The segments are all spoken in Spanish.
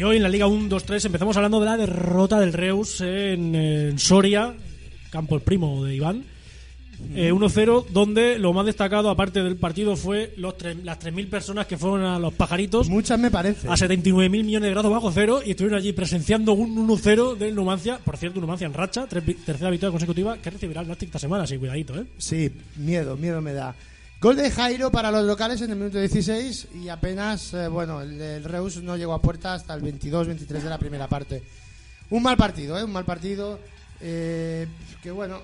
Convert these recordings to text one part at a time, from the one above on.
Y hoy en la Liga 1-2-3 empezamos hablando de la derrota del Reus en, en Soria, campo el primo de Iván. Eh, 1-0, donde lo más destacado, aparte del partido, fue los tres- las 3.000 personas que fueron a los pajaritos Muchas me parece. a 79.000 millones de grados bajo cero y estuvieron allí presenciando un 1-0 del Numancia. Por cierto, Numancia en racha, tercera victoria consecutiva que recibirá el Nastic esta semana, así cuidadito, ¿eh? Sí, miedo, miedo me da. Gol de Jairo para los locales en el minuto 16 y apenas, eh, bueno, el, el Reus no llegó a puerta hasta el 22-23 de la primera parte. Un mal partido, ¿eh? Un mal partido eh, que, bueno,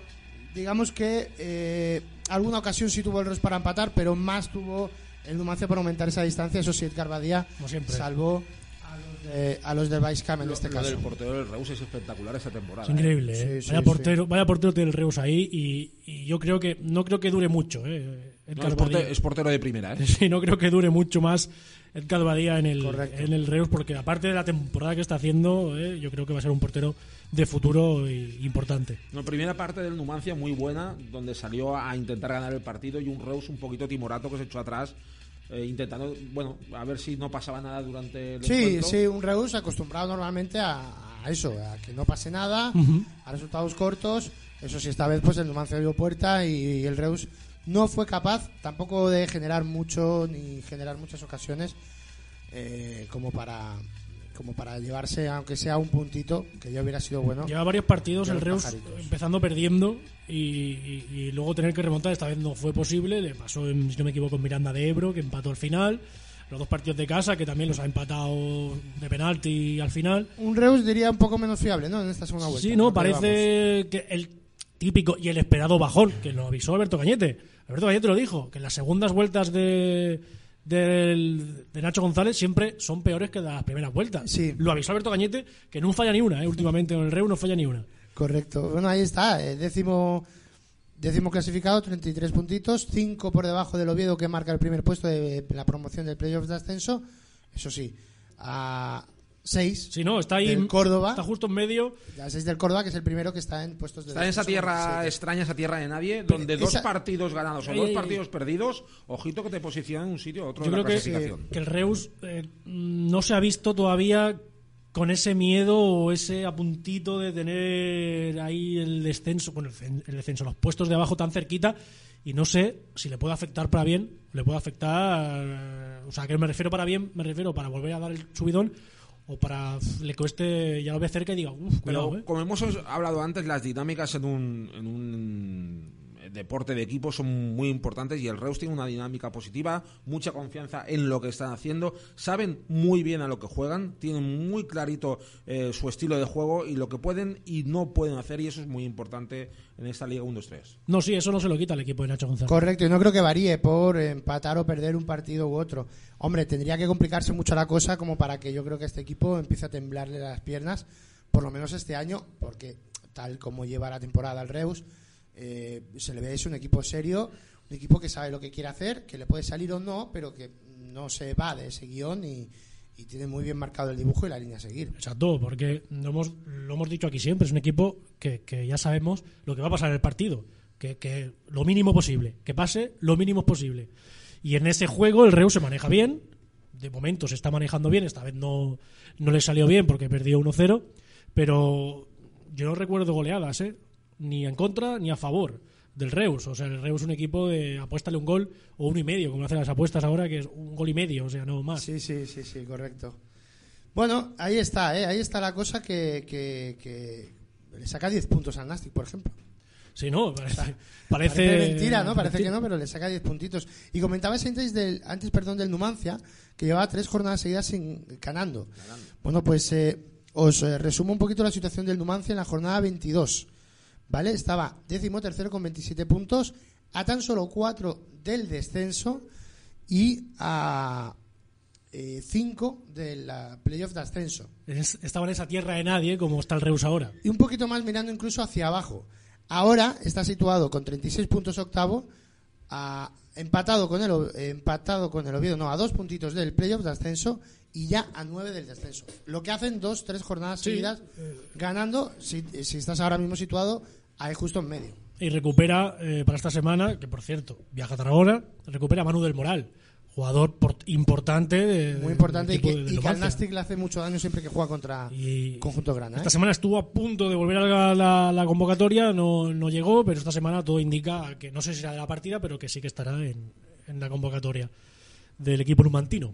digamos que eh, alguna ocasión sí tuvo el Reus para empatar, pero más tuvo el Numancia para aumentar esa distancia. Eso sí, Edgar Badía Como siempre. salvó a los de, a los del Baiscam en Lo, este lo caso. del portero del Reus es espectacular esta temporada. Es increíble, Sí, ¿eh? sí, vaya, sí. portero, vaya portero tiene el Reus ahí y, y yo creo que no creo que dure mucho, ¿eh? No, Edgar es, porte- Badía. es portero de primera, ¿eh? Sí, no creo que dure mucho más el Badía en el, Correcto. en el Reus, porque aparte de la temporada que está haciendo, eh, yo creo que va a ser un portero de futuro y- importante. No, primera parte del Numancia muy buena, donde salió a intentar ganar el partido y un Reus un poquito timorato que se echó atrás, eh, intentando, bueno, a ver si no pasaba nada durante el Sí, encuentro. sí, un Reus acostumbrado normalmente a, a eso, a que no pase nada, a resultados cortos. Eso sí, esta vez pues el Numancia dio puerta y, el Reus no fue capaz tampoco de generar mucho ni generar muchas ocasiones eh, como para como para llevarse aunque sea un puntito que ya hubiera sido bueno. Lleva varios partidos el Reus pajaritos. empezando perdiendo y, y- y luego tener que remontar. Esta vez no fue posible. Le pasó, en, si no me equivoco, en Miranda de Ebro, que empató al final. Los dos partidos de casa, que también los ha empatado de penalti al final. Un Reus diría un poco menos fiable, ¿no? En esta segunda vuelta. Sí, no, parece que el típico y el esperado bajón, que lo avisó Alberto Cañete. Alberto Cañete lo dijo, que las segundas vueltas de, del- de Nacho González siempre son peores que las primeras vueltas. Sí. Lo avisó Alberto Cañete, que no falla ni una, ¿eh? últimamente en el Reu no falla ni una. Correcto. Bueno, ahí está. eh, décimo, décimo clasificado, 33 puntitos. 5 por debajo del Oviedo, que marca el primer puesto de la promoción del playoff de ascenso. Eso sí, a 6 Si no, está ahí. del Córdoba. Está justo en medio. A 6 del Córdoba, que es el primero que está en puestos de Está en esa tierra 27. extraña, esa tierra de nadie, donde esa- dos partidos ganados o dos partidos perdidos, ojito que te posiciona en un sitio o otro Yo de la creo que, clasificación. que el Reus eh, no se ha visto todavía con ese miedo o ese apuntito de tener ahí el descenso, bueno, el cen- el descenso, los puestos de abajo tan cerquita y no sé si le puede afectar para bien, le puede afectar, o sea, que me refiero para bien, me refiero para volver a dar el subidón o para le cueste, ya lo ve cerca y diga, uff, Pero eh. como hemos hablado antes, las dinámicas en un, en un deporte de equipo son muy importantes y el Reus tiene una dinámica positiva, mucha confianza en lo que están haciendo, saben muy bien a lo que juegan, tienen muy clarito eh, su estilo de juego y lo que pueden y no pueden hacer y eso es muy importante en esta Liga 1-2-3. No, sí, eso no se lo quita el equipo de Nacho González. Correcto, y no creo que varíe por empatar o perder un partido u otro. Hombre, tendría que complicarse mucho la cosa como para que yo creo que este equipo empiece a temblarle las piernas, por lo menos este año, porque tal como lleva la temporada el Reus, eh, se le ve es un equipo serio, un equipo que sabe lo que quiere hacer, que le puede salir o no, pero que no se va de ese guion y, tiene muy bien marcado el dibujo y la línea a seguir. Exacto, porque lo hemos, lo hemos dicho aquí siempre, es un equipo que, que ya sabemos lo que va a pasar en el partido, que, que lo mínimo posible, que pase lo mínimo posible. Y en ese juego el Reus se maneja bien, de momento se está manejando bien, esta vez no, no le salió bien porque perdió 1-0, pero yo no recuerdo goleadas, ¿eh? Ni en contra ni a favor del Reus. O sea, el Reus es un equipo de apuéstale un gol o uno y medio, como hacen las apuestas ahora, que es un gol y medio, o sea, no más. Sí, sí, sí, sí, correcto. Bueno, ahí está, ¿eh? ahí está la cosa que, que, que le saca 10 puntos al Nastic, por ejemplo. Sí, no, parece, parece, Parece mentira, ¿no? Parece mentira. que no, pero le saca 10 puntitos. Y comentabas antes del, antes, perdón, del Numancia, que llevaba tres jornadas seguidas sin ganando. Bueno, pues eh, os eh, resumo un poquito la situación del Numancia en la jornada 22. ¿Vale? Estaba décimo tercero con 27 puntos, a tan solo 4 del descenso y a 5 de la playoff de ascenso. Es- estaba en esa tierra de nadie como está el Reus ahora. y un poquito más mirando incluso hacia abajo. Ahora está situado con 36 puntos octavo, a- empatado con el empatado con el Oviedo, no, a dos puntitos del playoff de ascenso y ya a nueve del descenso. Lo que hacen dos, tres jornadas Sí. seguidas ganando si, si estás ahora mismo situado ahí justo en medio. Y recupera eh, para esta semana, que por cierto, viaja a Tarragona, recupera a Manu del Moral. Jugador por- importante. de- Muy importante y que, y que al Numancia. Nastic le hace mucho daño siempre que juega contra Y Conjunto Grana. ¿eh? esta semana estuvo a punto de volver a la, la- la convocatoria, no, no llegó, pero esta semana todo indica que no sé si será de la partida, pero que sí que estará en, en la convocatoria del equipo numantino.